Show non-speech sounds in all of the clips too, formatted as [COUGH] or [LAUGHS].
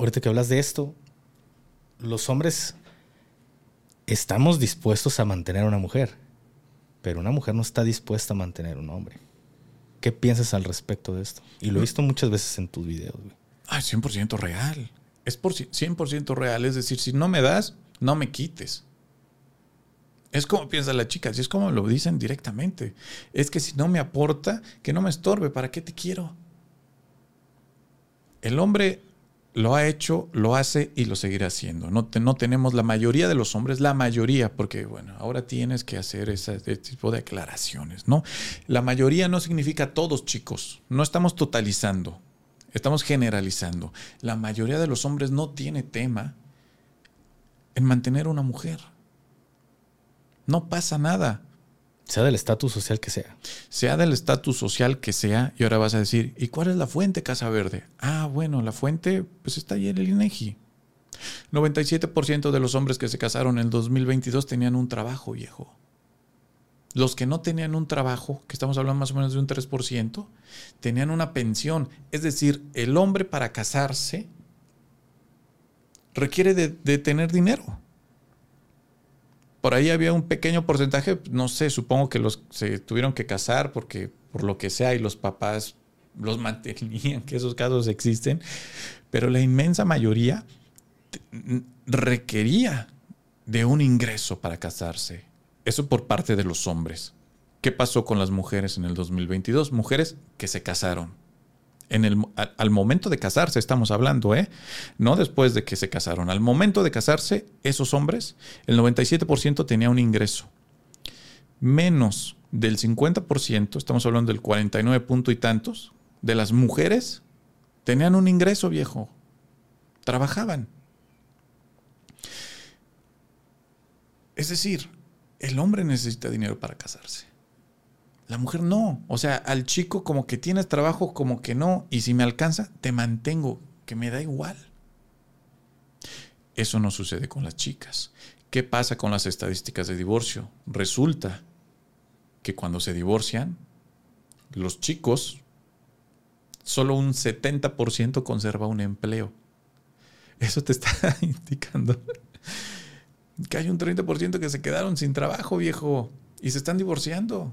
ahorita que hablas de esto, los hombres estamos dispuestos a mantener a una mujer, pero una mujer no está dispuesta a mantener a un hombre. ¿Qué piensas al respecto de esto? Y lo he visto muchas veces en tus videos. Güey. Ah, 100% real. Es por 100% real. Es decir, si no me das, no me quites. Es como piensa la chica, si es como lo dicen directamente. Es que si no me aporta, que no me estorbe, ¿para qué te quiero? El hombre lo ha hecho, lo hace y lo seguirá haciendo. No, no tenemos la mayoría de los hombres, la mayoría, porque bueno, ahora tienes que hacer ese, tipo de aclaraciones, ¿no? La mayoría no significa todos, chicos. No estamos totalizando, estamos generalizando. La mayoría de los hombres no tiene tema en mantener una mujer. No pasa nada. Sea del estatus social que sea. Sea del estatus social que sea. Y ahora vas a decir, ¿y cuál es la fuente Casa Verde? Ah, bueno, la fuente pues está ahí en el INEGI. 97% de los hombres que se casaron en el 2022 tenían un trabajo viejo. Los que no tenían un trabajo, que estamos hablando más o menos de un 3%, tenían una pensión. Es decir, el hombre para casarse requiere de tener dinero por ahí había un pequeño porcentaje, no sé, supongo que los se tuvieron que casar porque por lo que sea y los papás los [LAUGHS] mantenían, que esos casos existen, pero la inmensa mayoría requería de un ingreso para casarse. Eso por parte de los hombres. ¿Qué pasó con las mujeres en el 2022? Mujeres que se casaron el, al, momento de casarse estamos hablando, ¿eh? No después de que se casaron. Al momento de casarse, esos hombres, el 97% tenía un ingreso. Menos del 50%, estamos hablando del 49 punto y tantos, de las mujeres tenían un ingreso viejo. Trabajaban. Es decir, el hombre necesita dinero para casarse. La mujer no. O sea, al chico como que tienes trabajo, como que no. Y si me alcanza, te mantengo, que me da igual. Eso no sucede con las chicas. ¿Qué pasa con las estadísticas de divorcio? Resulta que cuando se divorcian, los chicos, solo un 70% conserva un empleo. Eso te está [LAUGHS] indicando que hay un 30% que se quedaron sin trabajo, viejo, y se están divorciando.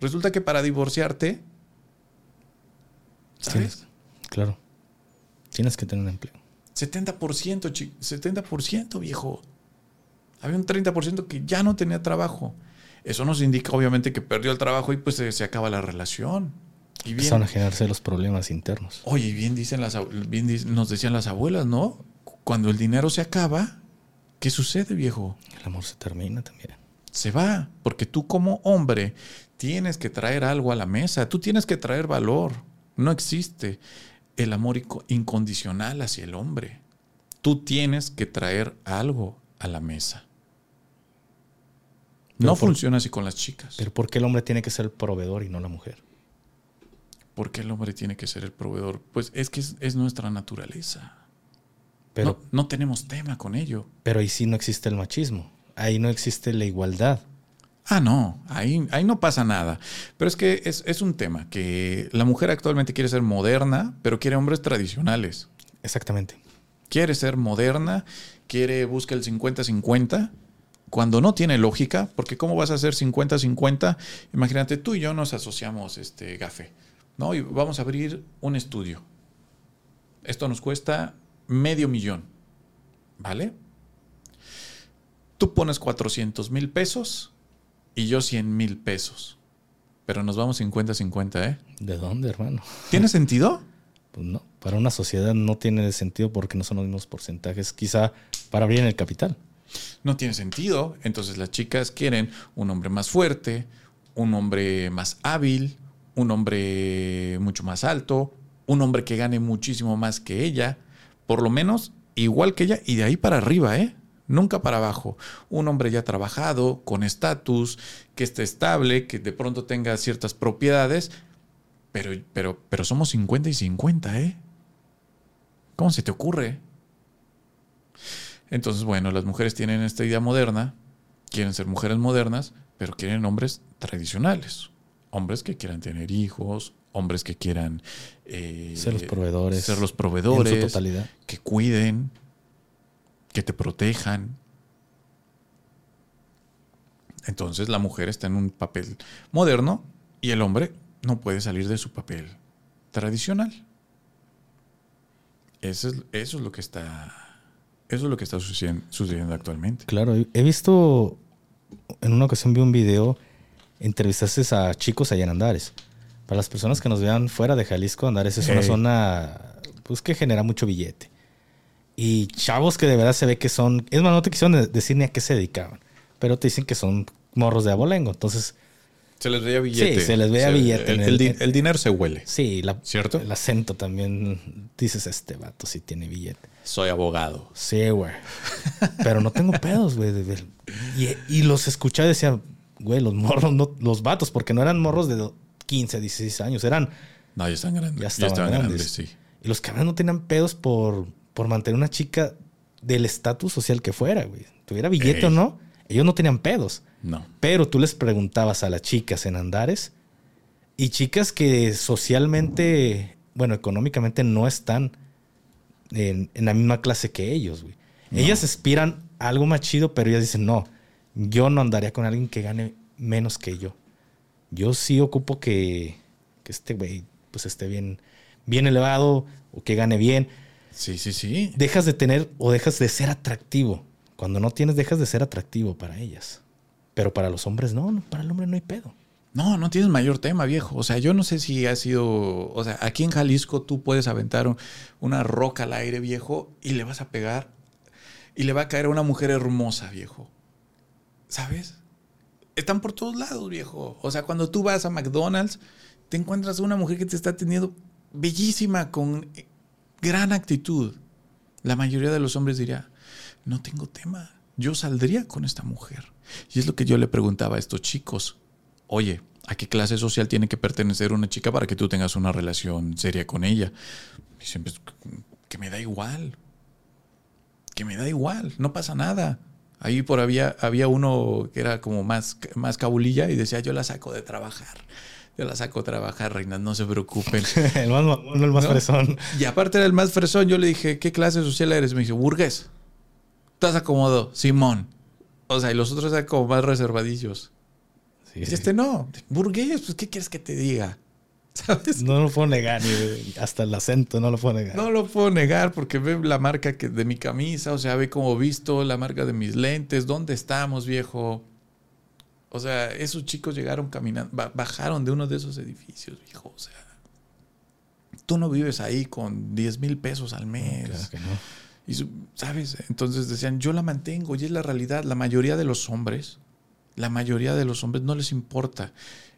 Resulta que para divorciarte, ¿sabes? claro. Tienes que tener un empleo. 70%, 70%, viejo. Había un 30% que ya no tenía trabajo. Eso nos indica obviamente que perdió el trabajo y pues se, acaba la relación. Y Empezaron a generarse los problemas internos. Oye, bien dicen las bien nos decían las abuelas, ¿no? Cuando el dinero se acaba, ¿qué sucede, viejo? El amor se termina también. Se va, porque tú como hombre tienes que traer algo a la mesa, tú tienes que traer valor. No existe el amor incondicional hacia el hombre. Tú tienes que traer algo a la mesa. no funciona así con las chicas. Pero ¿por qué el hombre tiene que ser el proveedor y no la mujer? ¿Por qué el hombre tiene que ser el proveedor? Pues es que es, nuestra naturaleza. Pero, no, no, tenemos tema con ello. Pero ahí sí no existe el machismo. Ahí no existe la igualdad. Ah, no, ahí, ahí no pasa nada. Pero es que es, un tema, que la mujer actualmente quiere ser moderna, pero quiere hombres tradicionales. Exactamente. Quiere ser moderna, quiere, busca el 50-50, cuando no tiene lógica, porque ¿cómo vas a hacer 50-50? Imagínate, tú y yo nos asociamos, este, Gafe, ¿no? Y vamos a abrir un estudio. Esto nos cuesta medio millón, ¿vale? Tú pones 400 mil pesos y yo 100 mil pesos. Pero nos vamos 50-50, ¿eh? ¿De dónde, hermano? ¿Tiene [LAUGHS] sentido? Pues no, para una sociedad no tiene sentido porque no son los mismos porcentajes, quizá para abrir el capital. No tiene sentido. Entonces las chicas quieren un hombre más fuerte, un hombre más hábil, un hombre mucho más alto, un hombre que gane muchísimo más que ella, por lo menos igual que ella y de ahí para arriba, ¿eh? Nunca para abajo. Un hombre ya trabajado, con estatus, que esté estable, que de pronto tenga ciertas propiedades, pero, pero, pero somos 50 y 50, ¿eh? ¿Cómo se te ocurre? Entonces, bueno, las mujeres tienen esta idea moderna, quieren ser mujeres modernas, pero quieren hombres tradicionales. Hombres que quieran tener hijos, hombres que quieran eh, Ser los proveedores. ser los proveedores, En su totalidad. que cuiden, que te protejan. Entonces la mujer está en un papel moderno y el hombre no puede salir de su papel tradicional. Eso es, eso es lo que está. Eso es lo que está sucediendo, sucediendo actualmente. Claro, he visto, en una ocasión vi un video, entrevistaste a chicos allá en Andares. Para las personas que nos vean fuera de Jalisco, Andares es una zona pues, que genera mucho billete. Y chavos que de verdad se ve que son, es más, no te quisieron de- decir ni a qué se dedicaban, pero te dicen que son morros de abolengo. Entonces, Se les veía billete. Sí, se les veía billete El, el el- di- el dinero se huele. sí, la- ¿Cierto? el acento también, dices, este vato sí tiene billete. Soy abogado. Sí, güey. Pero no tengo pedos, güey. Y, y los escuchaba y decía, güey, los morros, no, los vatos, porque no eran morros de do- 15, 16 años, eran. No, ya están grandes. Ya Ya estaban estaban, grandes. grandes, sí. Y los cabrones no tenían pedos por, por mantener una chica del estatus social que fuera, güey. Tuviera billete Ey. o no, ellos no tenían pedos. No. Pero tú les preguntabas a las chicas en Andares y chicas que socialmente, bueno, económicamente no están en, en la misma clase que ellos, güey. Ellas aspiran a algo más chido, pero ellas dicen, no, yo no andaría con alguien que gane menos que yo. Yo sí ocupo que, que este güey pues esté bien, bien elevado o que gane bien. Sí, sí, sí. Dejas de tener o dejas de ser atractivo. Cuando no tienes, dejas de ser atractivo para ellas. Pero para los hombres no, no, para el hombre no hay pedo. No, no tienes mayor tema, viejo. O sea, yo no sé si ha sido. O sea, aquí en Jalisco tú puedes aventar un- una roca al aire, viejo, y le vas a pegar. Y le va a caer a una mujer hermosa, viejo. ¿Sabes? Están por todos lados, viejo. O sea, cuando tú vas a McDonald's, te encuentras una mujer que te está teniendo bellísima, con gran actitud. La mayoría de los hombres diría, no tengo tema. Yo saldría con esta mujer. Y es lo que yo le preguntaba a estos chicos. Oye, ¿a qué clase social tiene que pertenecer una chica para que tú tengas una relación seria con ella? Y siempre, es que me da igual. Que me da igual, no pasa nada. Ahí por había, había uno que era como más, más cabulilla y decía, yo la saco de trabajar. Yo la saco de trabajar, reinas, no se preocupen. [LAUGHS] el más mamón, el más ¿No? fresón. Y aparte era el más fresón. Yo le dije, ¿qué clase social eres? Me dice, burgués. ¿Estás acomodado? Simón. O sea, y los otros eran como más reservadillos. Sí, Y sí. este no, burgués, pues ¿qué quieres que te diga? [LAUGHS] ¿Sabes? No lo puedo negar, ni- hasta el acento no lo puedo negar. No lo puedo negar porque ve la marca que, de mi camisa, o sea, ve cómo visto, la marca de mis lentes, ¿dónde estamos, viejo? O sea, esos chicos llegaron caminando, ba- bajaron de uno de esos edificios, viejo. O sea, tú no vives ahí con 10 mil pesos al mes. Claro que no. Y ¿Sabes? Entonces decían, yo la mantengo y es la realidad. La mayoría de los hombres, la mayoría de los hombres no les importa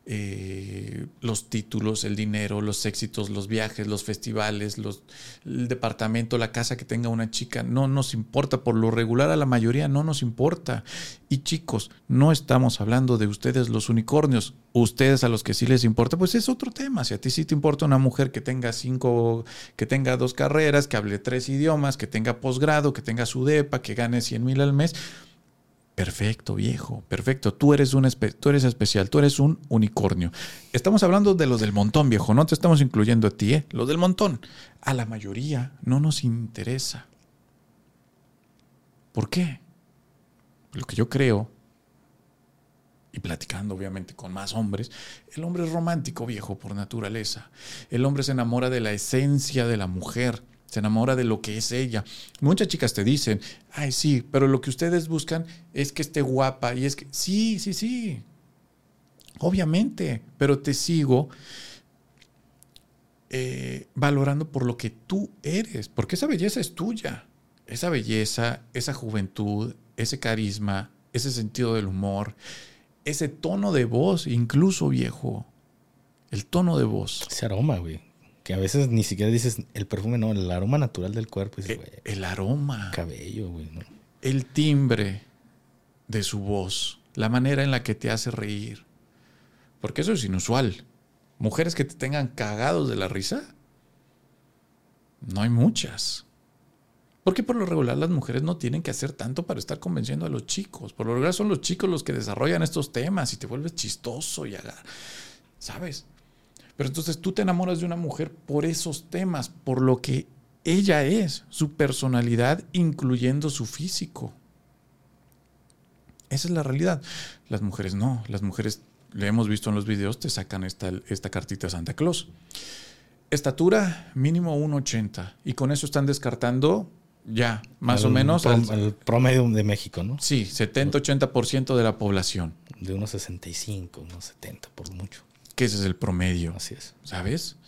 eh, los títulos, el dinero, los éxitos, los viajes, los festivales, los, el departamento, la casa que tenga una chica. No nos importa. Por lo regular a la mayoría no nos importa. Y chicos, no estamos hablando de ustedes los unicornios. Ustedes a los que sí les importa, pues es otro tema. Si a ti sí te importa una mujer que tenga cinco, que tenga dos carreras, que hable tres idiomas, que tenga posgrado, que tenga su depa, que gane 100 mil al mes. Perfecto, viejo, perfecto. Tú eres, un espe- tú eres especial, tú eres un unicornio. Estamos hablando de los del montón, viejo, no te estamos incluyendo a ti, ¿eh? Los del montón. A la mayoría no nos interesa. ¿Por qué? Lo que yo creo, y platicando obviamente con más hombres, el hombre es romántico, viejo, por naturaleza. El hombre se enamora de la esencia de la mujer, se enamora de lo que es ella. Muchas chicas te dicen, ay, sí, pero lo que ustedes buscan es que esté guapa y es que, sí, sí, sí, obviamente, pero te sigo eh, valorando por lo que tú eres, porque esa belleza es tuya. Esa belleza, esa juventud, ese carisma, ese sentido del humor, ese tono de voz, incluso viejo, el tono de voz, Ese aroma, güey. Que a veces ni siquiera dices el perfume, no, el aroma natural del cuerpo. Dices, e- güey, el aroma, cabello, güey. ¿no? el timbre de su voz, la manera en la que te hace reír. Porque eso es inusual. Mujeres que te tengan cagados de la risa, no hay muchas. Porque por lo regular las mujeres no tienen que hacer tanto para estar convenciendo a los chicos. Por lo regular son los chicos los que desarrollan estos temas y te vuelves chistoso y agar ¿Sabes? Pero entonces tú te enamoras de una mujer por esos temas, por lo que ella es, su personalidad, incluyendo su físico. Esa es la realidad. Las mujeres no. Las mujeres, le hemos visto en los videos, te sacan esta, esta cartita Santa Claus. Estatura mínimo 1,80. Y con eso están descartando ya, más o menos. el promedio de México, ¿no? Sí, 70-80% de la población. De unos 65, unos 70 por mucho. Que ese es el promedio. Así es. ¿Sabes?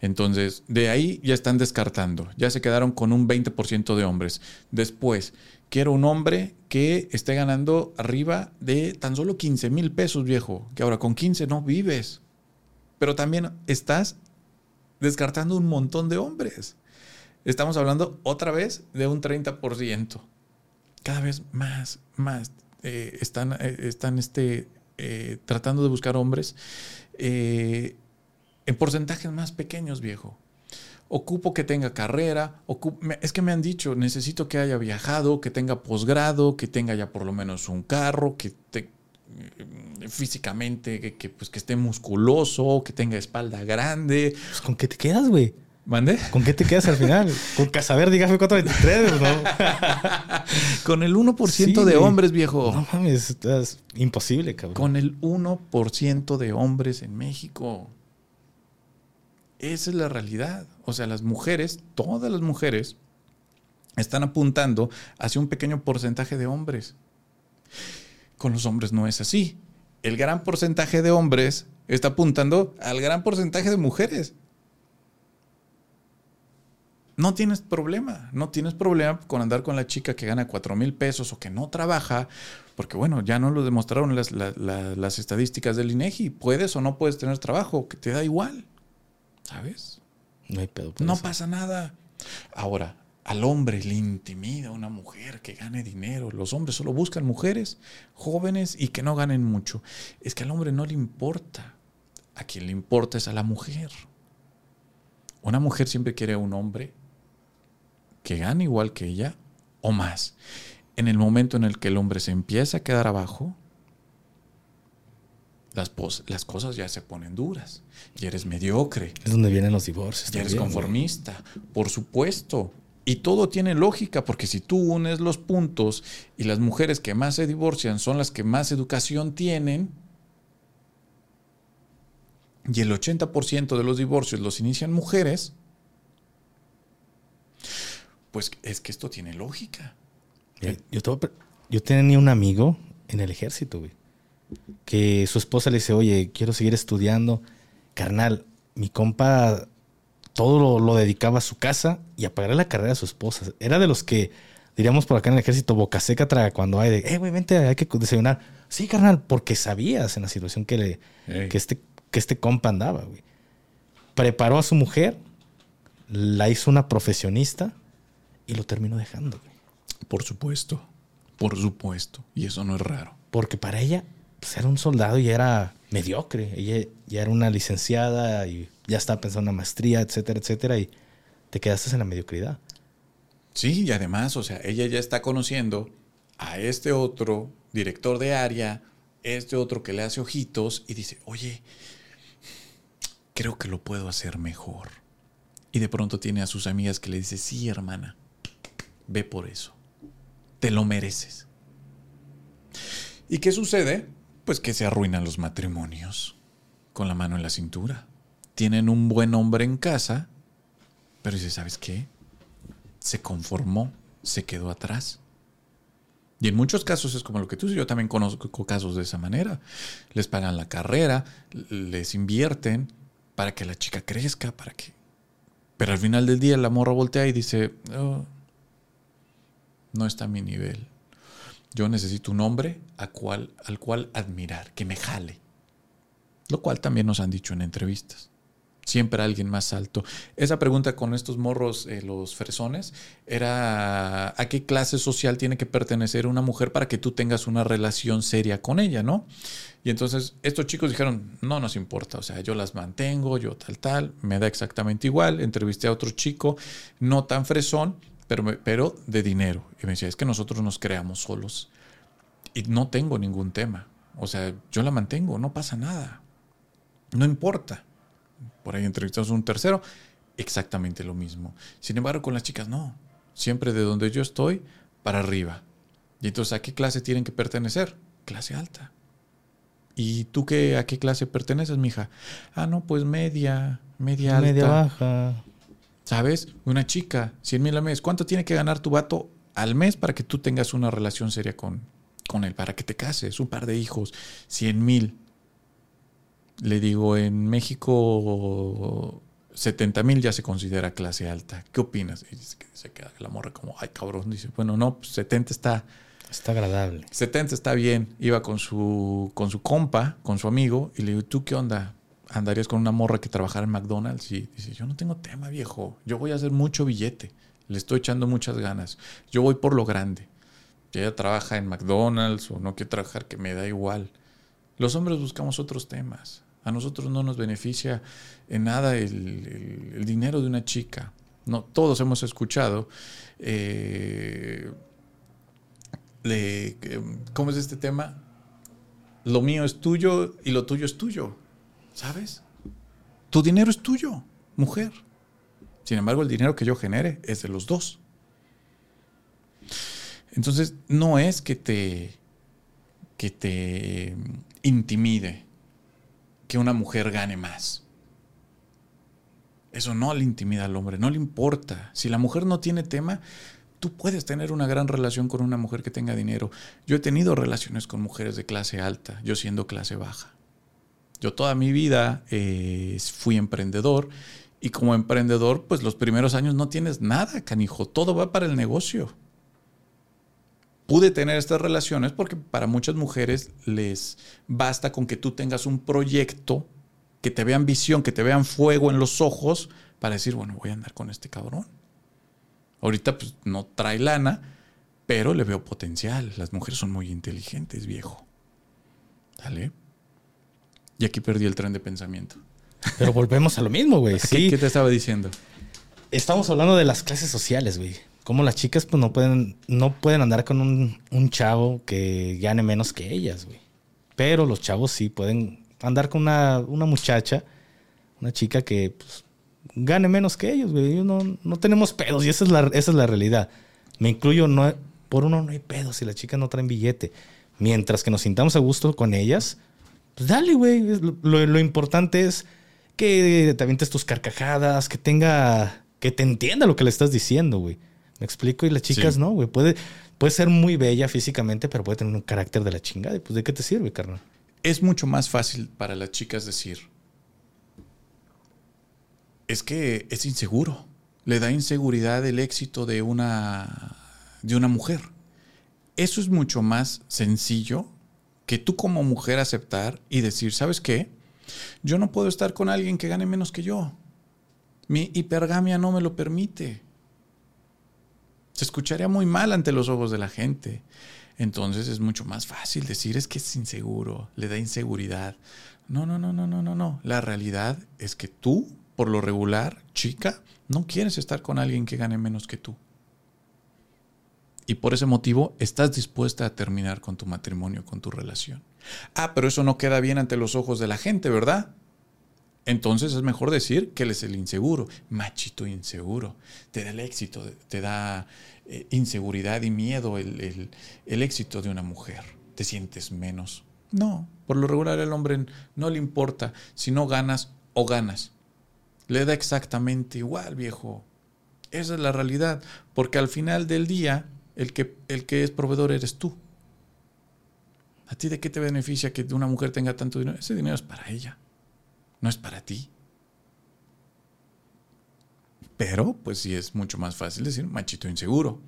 Entonces, de ahí ya están descartando. Ya se quedaron con un 20% de hombres. Después, quiero un hombre que esté ganando arriba de tan solo 15 mil pesos, viejo. Que ahora con 15 no vives. Pero también estás descartando un montón de hombres. Estamos hablando otra vez de un 30%. Cada vez más, más eh, están, eh, están este, eh, tratando de buscar hombres en porcentajes más pequeños, viejo. Ocupo que tenga carrera, es que me han dicho, necesito que haya viajado, que tenga posgrado, que tenga ya por lo menos un carro, que mm, físicamente, que, pues, que esté musculoso, que tenga espalda grande. Pues, ¿Con qué te quedas, güey? ¿Mande? ¿Con qué te quedas al final? Con Casaver, fue 423, ¿no? [LAUGHS] Con el 1% de hombres, viejo. No mames, es imposible, cabrón. Con el 1% de hombres en México. Esa es la realidad. O sea, las mujeres, todas las mujeres, están apuntando hacia un pequeño porcentaje de hombres. Con los hombres no es así. El gran porcentaje de hombres está apuntando al gran porcentaje de mujeres. No tienes problema, no tienes problema con andar con la chica que gana cuatro mil pesos o que no trabaja, porque bueno, ya no lo demostraron las, las estadísticas del INEGI. Puedes o no puedes tener trabajo, que te da igual. ¿Sabes? No hay pedo. No pasa nada. Ahora, al hombre le intimida una mujer que gane dinero. Los hombres solo buscan mujeres jóvenes y que no ganen mucho. Es que al hombre no le importa. A quien le importa es a la mujer. Una mujer siempre quiere a un hombre que gane igual que ella o más. En el momento en el que el hombre se empieza a quedar abajo, las, las cosas ya se ponen duras. Y eres mediocre. Es donde vienen los divorcios. Y eres conformista, por supuesto. Y todo tiene lógica, porque si tú unes los puntos y las mujeres que más se divorcian son las que más educación tienen, y el 80% de los divorcios los inician mujeres, pues es que esto tiene lógica. Yo, yo tenía un amigo en el ejército, güey que su esposa le dice, oye, quiero seguir estudiando. Carnal, mi compa todo lo, dedicaba a su casa y a pagarle la carrera a su esposa. Era de los que, diríamos por acá en el ejército, boca seca traga cuando hay de, eh, güey, vente, hay que desayunar. Sí, carnal, porque sabías en la situación que, le, que, este, que este compa andaba, güey. Preparó a su mujer, la hizo una profesionista y lo terminó dejando, güey. Por supuesto, por supuesto. Y eso no es raro. Porque para ella pues era un soldado y era mediocre. Ella ya era una licenciada y ya estaba pensando en una maestría, etcétera, etcétera, y te quedaste en la mediocridad. Sí, y además, o sea, ella ya está conociendo a este otro director de área, este otro que le hace ojitos y dice, oye, creo que lo puedo hacer mejor. Y de pronto tiene a sus amigas que le dice, sí, hermana, ve por eso. Te lo mereces. ¿Y qué sucede? Pues que se arruinan los matrimonios con la mano en la cintura. Tienen un buen hombre en casa, pero dice, ¿sabes qué? Se conformó, se quedó atrás. Y en muchos casos es como lo que tú dices, yo también conozco casos de esa manera. Les pagan la carrera, les invierten para que la chica crezca, para que... Pero al final del día la morra voltea y dice, oh, no está a mi nivel. Yo necesito un hombre al cual, al cual admirar, que me jale. Lo cual también nos han dicho en entrevistas. Siempre alguien más alto. Esa pregunta con estos morros, eh, los fresones, era a qué clase social tiene que pertenecer una mujer para que tú tengas una relación seria con ella, ¿no? Y entonces estos chicos dijeron, no nos importa, o sea, yo las mantengo, yo tal, tal, me da exactamente igual. Entrevisté a otro chico, no tan fresón, pero, de dinero. Y me decía, es que nosotros nos creamos solos y no tengo ningún tema. O sea, yo la mantengo, no pasa nada. No importa. por ahí entrevistamos a un tercero, exactamente lo mismo. Sin embargo, con las chicas no. Siempre de donde yo estoy, para arriba. Y entonces, ¿a qué clase tienen que pertenecer? Clase alta. ¿Y tú qué, a qué clase perteneces, mija? Ah, no, pues media, media alta. Media baja. ¿Sabes? Una chica, 100 mil al mes. ¿Cuánto tiene que ganar tu vato al mes para que tú tengas una relación seria con, con él? Para que te cases, un par de hijos, 100 mil. Le digo, en México 70 mil ya se considera clase alta. ¿Qué opinas? Y dice que se queda la morra como, ay cabrón. Dice, bueno, no, pues 70 está... Está agradable. 70 está bien. Iba con su, con su compa, con su amigo, y le digo, ¿tú qué onda? ¿Andarías con una morra que trabajara en McDonald's? Y dice, yo no tengo tema, viejo. Yo voy a hacer mucho billete. Le estoy echando muchas ganas. Yo voy por lo grande. Si ella trabaja en McDonald's o no quiere trabajar, que me da igual. Los hombres buscamos otros temas. A nosotros no nos beneficia en nada el, dinero de una chica. No, todos hemos escuchado. eh, le- ¿Cómo es este tema? Lo mío es tuyo y lo tuyo es tuyo. ¿Sabes? Tu dinero es tuyo, mujer. Sin embargo, el dinero que yo genere es de los dos. Entonces, no es que te que te intimide que una mujer gane más. Eso no le intimida al hombre, no le importa. Si la mujer no tiene tema, tú puedes tener una gran relación con una mujer que tenga dinero. Yo he tenido relaciones con mujeres de clase alta, yo siendo clase baja. Yo toda mi vida eh, fui emprendedor y como emprendedor, pues los primeros años no tienes nada, canijo, todo va para el negocio. Pude tener estas relaciones porque para muchas mujeres les basta con que tú tengas un proyecto, que te vean visión, que te vean fuego en los ojos para decir, bueno, voy a andar con este cabrón. Ahorita pues no trae lana, pero le veo potencial. Las mujeres son muy inteligentes, viejo. ¿Sale? Y aquí perdí el tren de pensamiento. Pero volvemos a lo mismo, güey. [LAUGHS] ¿Qué, Sí. qué te estaba diciendo? Estamos hablando de las clases sociales, güey. Como las chicas, pues no pueden, no pueden andar con un, un chavo que gane menos que ellas, güey. Pero los chavos sí pueden andar con una, una muchacha, una chica que pues, gane menos que ellos, güey. Ellos no, no tenemos pedos y esa es, la, esa es la realidad. Me incluyo, no, por uno no hay pedos si las chicas no traen billete. Mientras que nos sintamos a gusto con ellas, pues dale, güey. Lo, lo- lo importante es que te avientes tus carcajadas, que tenga, que te entienda lo que le estás diciendo, güey. Me explico. Y las chicas Sí. no, güey. Puede, puede ser muy bella físicamente, pero puede tener un carácter de la chingada. Y pues, ¿de qué te sirve, carnal? Es mucho más fácil para las chicas decir, es que es inseguro. Le da inseguridad el éxito de una, de una mujer. Eso es mucho más sencillo que tú como mujer aceptar y decir, ¿sabes qué? Yo no puedo estar con alguien que gane menos que yo. Mi hipergamia no me lo permite. Se escucharía muy mal ante los ojos de la gente. Entonces es mucho más fácil decir es que es inseguro, le da inseguridad. No, no, no, no, no, no, no. La realidad es que tú, por lo regular, chica, no quieres estar con alguien que gane menos que tú. Y por ese motivo estás dispuesta a terminar con tu matrimonio, con tu relación. Ah, pero eso no queda bien ante los ojos de la gente, ¿verdad? Entonces es mejor decir que él es el inseguro, machito inseguro. Te da el éxito, te da eh, inseguridad y miedo el, el- el éxito de una mujer. Te sientes menos. No, por lo regular el hombre no le importa si no ganas o ganas. Le da exactamente igual, viejo. Esa es la realidad, porque al final del día el que, el que es proveedor eres tú. ¿A ti de qué te beneficia que una mujer tenga tanto dinero? Ese dinero es para ella no es para ti. Pero, pues sí es mucho más fácil decir machito inseguro.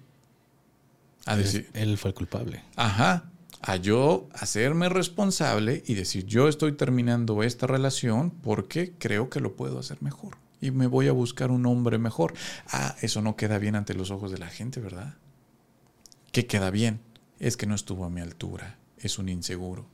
A decir, Él fue el culpable. ajá, a yo hacerme responsable y decir, yo estoy terminando esta relación porque creo que lo puedo hacer mejor y me voy a buscar un hombre mejor. Ah, eso no queda bien ante los ojos de la gente, ¿verdad? ¿Qué queda bien? Es que no estuvo a mi altura, es un inseguro.